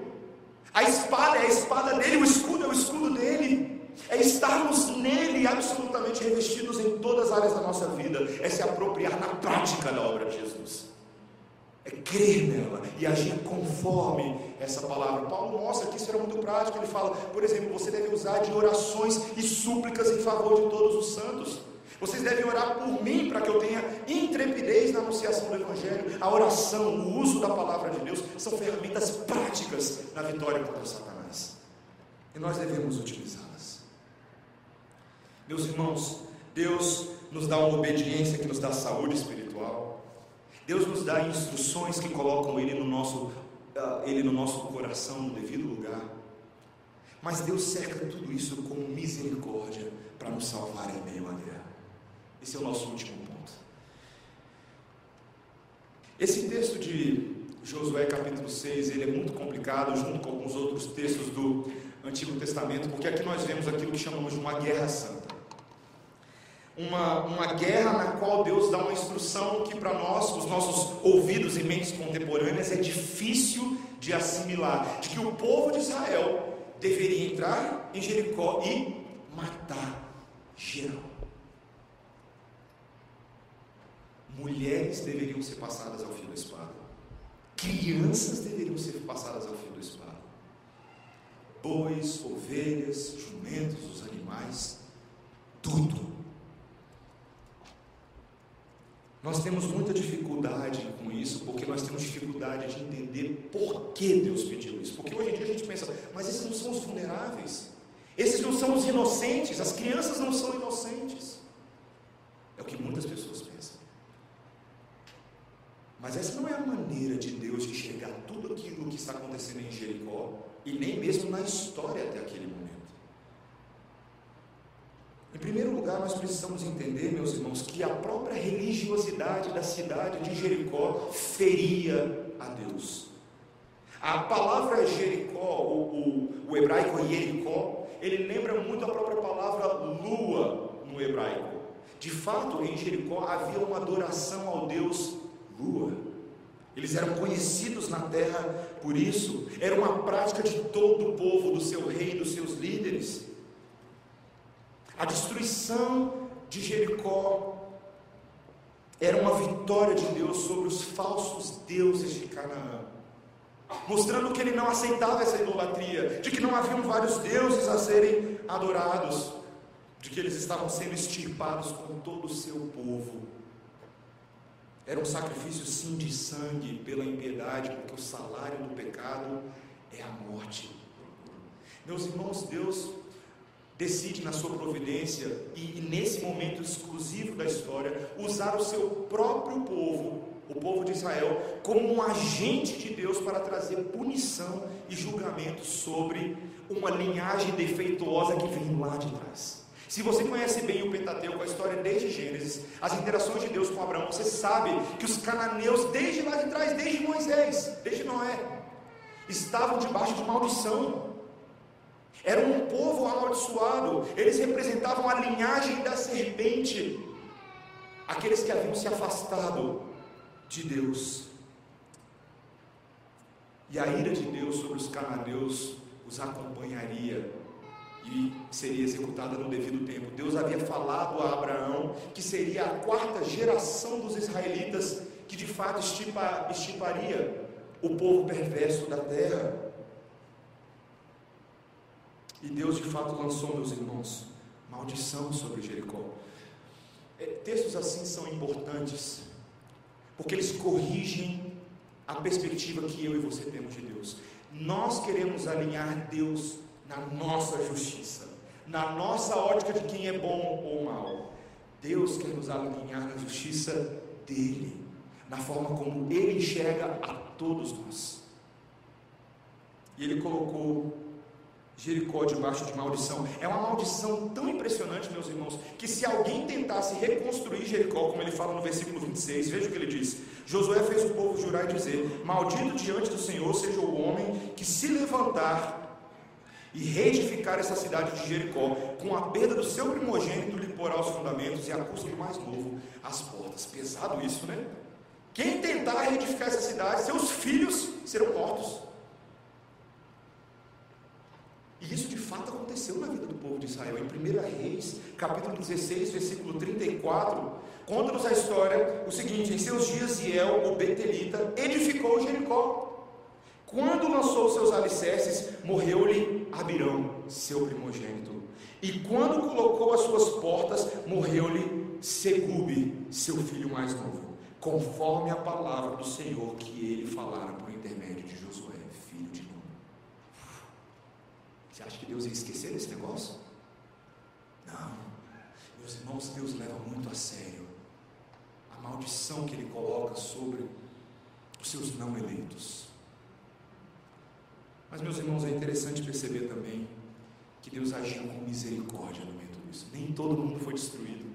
A espada é a espada dele, o escudo é o escudo dele. É estarmos nele absolutamente revestidos em todas as áreas da nossa vida. É se apropriar na prática da obra de Jesus. É crer nela e agir conforme essa palavra. Paulo mostra que isso era muito prático. Ele fala, por exemplo, você deve usar de orações e súplicas em favor de todos os santos. Vocês devem orar por mim para que eu tenha intrepidez na anunciação do Evangelho. A oração, o uso da palavra de Deus são ferramentas práticas na vitória contra Satanás. E nós devemos utilizá-las. Meus irmãos, Deus nos dá uma obediência que nos dá saúde espiritual. Deus nos dá instruções que colocam Ele no nosso, uh, Ele no nosso coração, no devido lugar. Mas Deus cerca tudo isso com misericórdia para nos salvar em meio à guerra. Esse é o nosso último ponto. Esse texto de Josué capítulo 6, ele é muito complicado, junto com alguns outros textos do Antigo Testamento, porque aqui nós vemos aquilo que chamamos de uma guerra santa. Uma, uma guerra na qual Deus dá uma instrução que para nós, os nossos ouvidos e mentes contemporâneas, é difícil de assimilar, de que o povo de Israel deveria entrar em Jericó e matar geral. Mulheres deveriam ser passadas ao fio da espada. Crianças deveriam ser passadas ao fio da espada. Bois, ovelhas, jumentos, os animais, tudo. Nós temos muita dificuldade com isso, porque nós temos dificuldade de entender por que Deus pediu isso. Porque hoje em dia a gente pensa, mas esses não são os vulneráveis, esses não são os inocentes, as crianças não são inocentes. É o que muitas pessoas pensam. Mas essa não é a maneira de Deus enxergar tudo aquilo que está acontecendo em Jericó e nem mesmo na história até aquele momento. Primeiro lugar, nós precisamos entender, meus irmãos, que a própria religiosidade da cidade de Jericó feria a Deus. A palavra Jericó, o, o, o hebraico Jericó, ele lembra muito a própria palavra lua no hebraico. De fato, em Jericó havia uma adoração ao Deus lua. Eles eram conhecidos na terra por isso, era uma prática de todo o povo, do seu rei, dos seus líderes. A destruição de Jericó era uma vitória de Deus sobre os falsos deuses de Canaã, mostrando que ele não aceitava essa idolatria, de que não haviam vários deuses a serem adorados, de que eles estavam sendo extirpados com todo o seu povo. Era um sacrifício sim de sangue pela impiedade, porque o salário do pecado é a morte. Meus irmãos, Deus decide na sua providência e, e, nesse momento exclusivo da história usar o seu próprio povo, o povo de Israel, como um agente de Deus para trazer punição e julgamento sobre uma linhagem defeituosa que vem lá de trás. Se você conhece bem o Pentateuco, a história desde Gênesis, as interações de Deus com Abraão, você sabe que os cananeus, desde lá de trás, desde Moisés, desde Noé, estavam debaixo de maldição. Era um povo amaldiçoado, eles representavam a linhagem da serpente, aqueles que haviam se afastado de Deus. E a ira de Deus sobre os cananeus os acompanharia e seria executada no devido tempo. Deus havia falado a Abraão que seria a quarta geração dos israelitas que de fato estipa, estiparia o povo perverso da terra. E Deus de fato lançou, meus irmãos, maldição sobre Jericó. É, textos assim são importantes, porque eles corrigem a perspectiva que eu e você temos de Deus. Nós queremos alinhar Deus na nossa justiça, na nossa ótica de quem é bom ou mal. Deus quer nos alinhar na justiça dele, na forma como ele enxerga a todos nós. E ele colocou Jericó debaixo de maldição. É uma maldição tão impressionante, meus irmãos, que se alguém tentasse reconstruir Jericó, como ele fala no versículo 26, veja o que ele diz: Josué fez o povo jurar e dizer: Maldito diante do Senhor seja o homem que se levantar e reedificar essa cidade de Jericó, com a perda do seu primogênito, lhe porá os fundamentos e a custa do mais novo as portas. Pesado isso, né? Quem tentar reedificar essa cidade, seus filhos serão mortos. E isso de fato aconteceu na vida do povo de Israel. Em 1 Reis, capítulo 16, versículo 34, conta-nos a história o seguinte: em seus dias, Iel, o Betelita, edificou Jericó. Quando lançou seus alicerces, morreu-lhe Abirão, seu primogênito. E quando colocou as suas portas, morreu-lhe Segube, seu filho mais novo, conforme a palavra do Senhor que ele falara por intermédio de Josué, filho de Nun. Você acha que Deus ia esquecer desse negócio? Não. Meus irmãos, Deus leva muito a sério a maldição que Ele coloca sobre os seus não eleitos. Mas, meus irmãos, é interessante perceber também que Deus agiu com misericórdia no meio de tudo isso. Nem todo mundo foi destruído.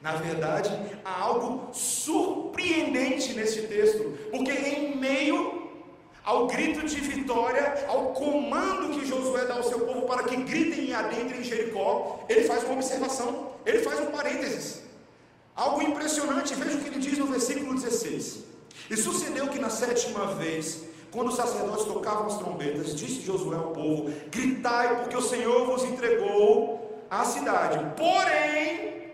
Na verdade, há algo surpreendente nesse texto, porque em meio ao grito de vitória, ao comando que Josué dá ao seu povo para que gritem e adentrem em Jericó, ele faz uma observação, ele faz um parênteses. Algo impressionante, veja o que ele diz no versículo 16. E sucedeu que na sétima vez quando os sacerdotes tocavam as trombetas, disse Josué ao povo: Gritai, porque o Senhor vos entregou a cidade. Porém,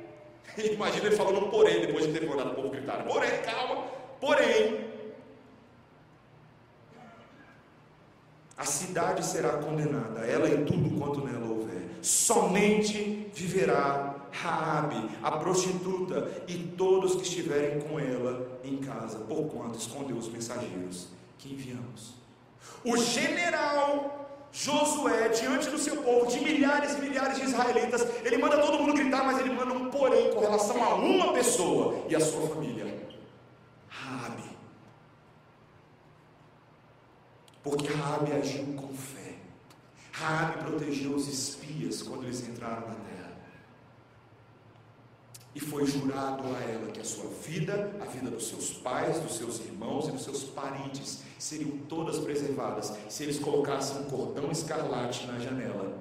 imagina ele falando porém, depois de ter mandado o povo gritar: Porém, calma, porém, a cidade será condenada, ela e tudo quanto nela houver. Somente viverá Raabe, a prostituta, e todos que estiverem com ela em casa, porquanto escondeu os mensageiros que enviamos. O general Josué, diante do seu povo, de milhares e milhares de israelitas, ele manda todo mundo gritar, mas ele manda um porém com relação a uma pessoa e a sua família: Raabe. Porque Raabe agiu com fé. Raabe protegeu os espias quando eles entraram na terra. E foi jurado a ela que a sua vida, a vida dos seus pais, dos seus irmãos e dos seus parentes seriam todas preservadas se eles colocassem um cordão escarlate na janela,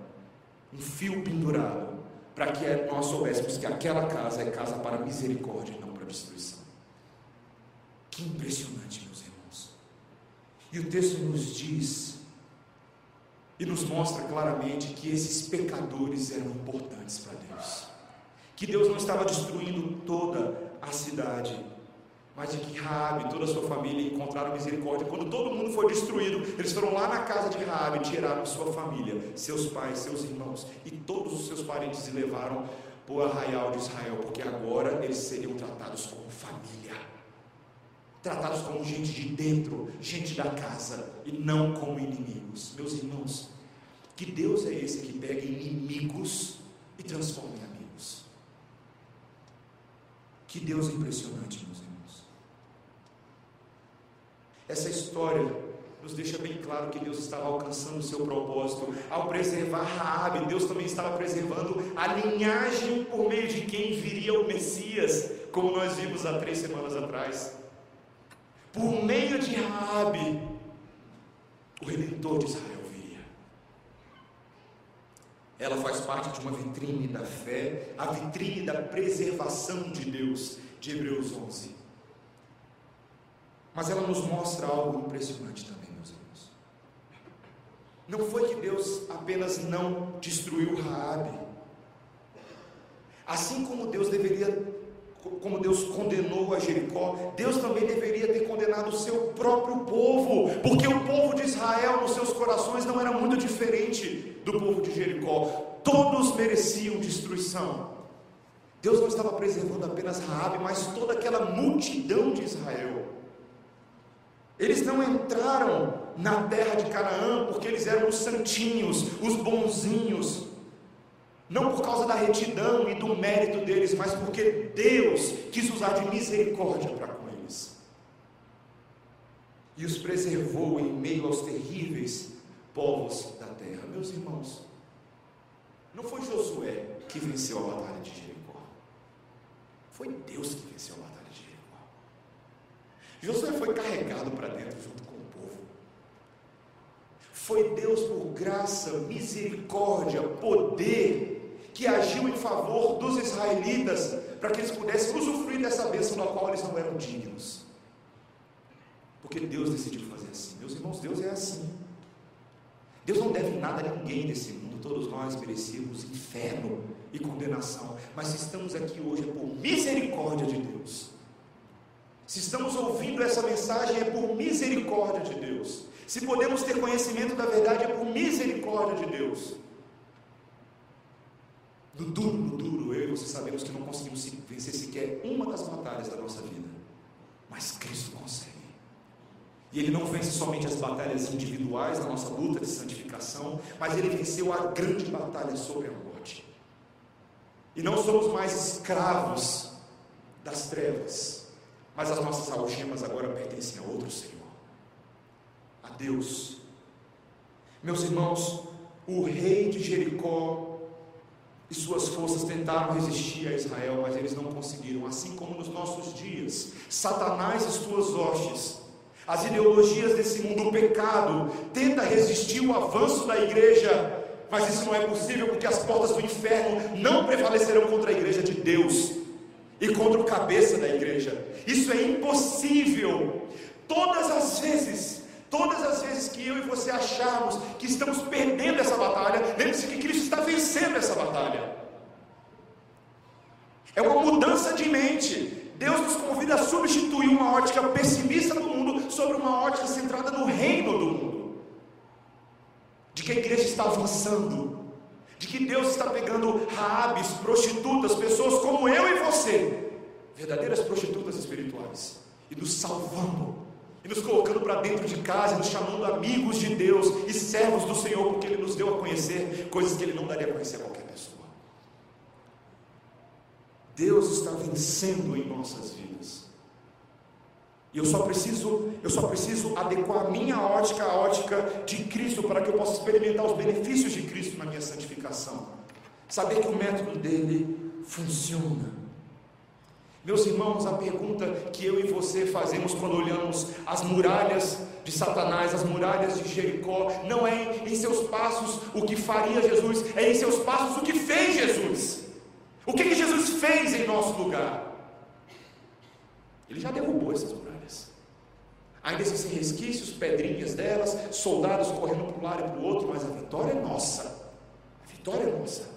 um fio pendurado, para que nós soubéssemos que aquela casa é casa para misericórdia e não para destruição. Que impressionante. E o texto nos diz e nos mostra claramente que esses pecadores eram importantes para Deus. Que Deus não estava destruindo toda a cidade, mas de que Raabe e toda a sua família encontraram misericórdia. Quando todo mundo foi destruído, eles foram lá na casa de Raabe, tiraram sua família, seus pais, seus irmãos e todos os seus parentes e levaram para o arraial de Israel, porque agora eles seriam tratados como família. Tratados como gente de dentro, gente da casa e não como inimigos. Meus irmãos, que Deus é esse que pega inimigos e transforma em amigos? Que Deus impressionante, meus irmãos. Essa história nos deixa bem claro que Deus estava alcançando o seu propósito ao preservar Raabe. Deus também estava preservando a linhagem por meio de quem viria o Messias, como nós vimos há três semanas atrás. Por meio de Raabe, o Redentor de Israel viria. Ela faz parte de uma vitrine da fé, a vitrine da preservação de Deus, de Hebreus 11. Mas ela nos mostra algo impressionante também, meus irmãos. Não foi que Deus apenas não destruiu Raabe. Assim como Deus deveria como Deus condenou a Jericó, Deus também deveria ter condenado o seu próprio povo, porque o povo de Israel, nos seus corações, não era muito diferente do povo de Jericó. Todos mereciam destruição. Deus não estava preservando apenas Raabe, mas toda aquela multidão de Israel. Eles não entraram na terra de Canaã porque eles eram os santinhos, os bonzinhos. Não por causa da retidão e do mérito deles, mas porque Deus quis usar de misericórdia para com eles. E os preservou em meio aos terríveis povos da terra. Meus irmãos, não foi Josué que venceu a batalha de Jericó. Foi Deus que venceu a batalha. Josué foi carregado para dentro junto com o povo. Foi Deus, por graça, misericórdia, poder, que agiu em favor dos israelitas, para que eles pudessem usufruir dessa bênção da qual eles não eram dignos. Porque Deus decidiu fazer assim. Meus irmãos, Deus é assim. Deus não deve nada a ninguém nesse mundo. Todos nós merecemos inferno e condenação. Mas se estamos aqui hoje é por misericórdia de Deus. Se estamos ouvindo essa mensagem é por misericórdia de Deus. Se podemos ter conhecimento da verdade é por misericórdia de Deus. No duro, no duro, eu e você sabemos que não conseguimos vencer sequer uma das batalhas da nossa vida. Mas Cristo consegue. E Ele não vence somente as batalhas individuais da nossa luta de santificação, mas Ele venceu a grande batalha sobre a morte. E não somos mais escravos das trevas mas as nossas algemas agora pertencem a outro Senhor, a Deus. Meus irmãos, o rei de Jericó e suas forças tentaram resistir a Israel, mas eles não conseguiram, assim como nos nossos dias. Satanás e suas hostes, as ideologias desse mundo, o pecado, tenta resistir o avanço da igreja, mas isso não é possível porque as portas do inferno não prevalecerão contra a igreja de Deus e contra o cabeça da igreja. Isso é impossível. Todas as vezes, todas as vezes que eu e você acharmos que estamos perdendo essa batalha, lembre-se que Cristo está vencendo essa batalha. É uma mudança de mente. Deus nos convida a substituir uma ótica pessimista do mundo sobre uma ótica centrada no reino do mundo. De que a igreja está avançando, de que Deus está pegando raabes, prostitutas, pessoas como eu e você, verdadeiras prostitutas espirituais, e nos salvando, e nos colocando para dentro de casa, nos chamando amigos de Deus e servos do Senhor, porque Ele nos deu a conhecer coisas que Ele não daria a conhecer a qualquer pessoa. Deus está vencendo em nossas vidas. E eu só preciso, eu só preciso adequar a minha ótica à ótica de Cristo para que eu possa experimentar os benefícios de Cristo na minha santificação. Saber que o método dele funciona. Meus irmãos, a pergunta que eu e você fazemos quando olhamos as muralhas de Satanás, as muralhas de Jericó, não é em seus passos o que faria Jesus, é em seus passos o que fez Jesus. O que, que Jesus fez em nosso lugar? Ele já derrubou essas muralhas. Ainda existem resquícios, pedrinhas delas, soldados correndo para um lado e para o outro, mas a vitória é nossa. A vitória é nossa.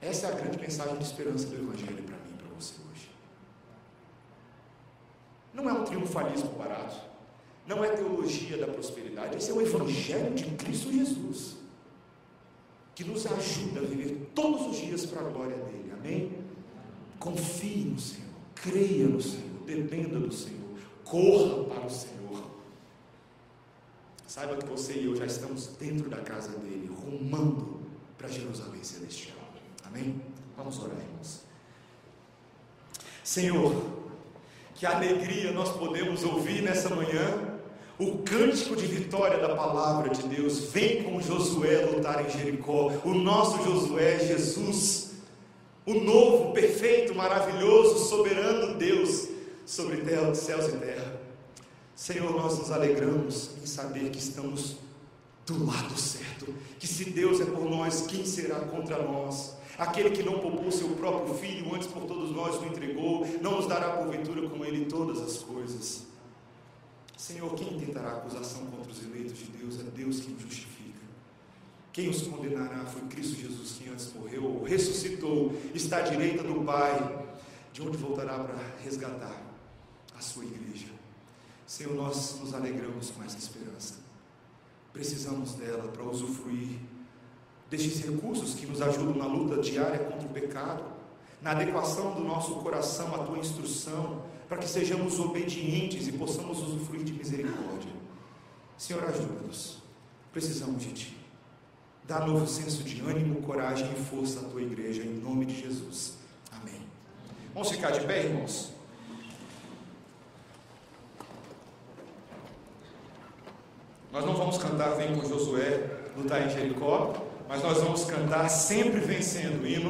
Essa é a grande mensagem de esperança do Evangelho para mim e para você hoje. Não é um triunfalismo barato, não é teologia da prosperidade, esse é o Evangelho de Cristo Jesus, que nos ajuda a viver todos os dias para a glória dele, amém? Confie no Senhor, creia no Senhor, dependa do Senhor, corra para o Senhor. Saiba que você e eu já estamos dentro da casa dele, rumando para Jerusalém Celestial. Amém? Vamos orar, irmãos. Senhor, que alegria nós podemos ouvir nessa manhã o cântico de vitória da palavra de Deus. Vem com Josué lutar em Jericó. O nosso Josué é Jesus, o novo, perfeito, maravilhoso, soberano Deus sobre terra, céus e terra. Senhor, nós nos alegramos em saber que estamos do lado certo, que se Deus é por nós, quem será contra nós? Aquele que não poupou seu próprio filho, antes por todos nós o entregou, não nos dará porventura com ele todas as coisas. Senhor, quem tentará acusação contra os eleitos de Deus? É Deus quem justifica. Quem os condenará foi Cristo Jesus, que antes morreu, ressuscitou, está à direita do Pai, de onde voltará para resgatar a sua igreja. Senhor, nós nos alegramos com essa esperança. Precisamos dela para usufruir destes recursos que nos ajudam na luta diária contra o pecado, na adequação do nosso coração à tua instrução, para que sejamos obedientes e possamos usufruir de misericórdia. Senhor, ajuda-nos. Precisamos de ti. Dá novo senso de ânimo, coragem e força à tua igreja, em nome de Jesus. Amém. Vamos ficar de pé, irmãos? Nós não vamos cantar Vem com Josué, lutar em Jericó mas nós vamos cantar sempre vencendo o hino.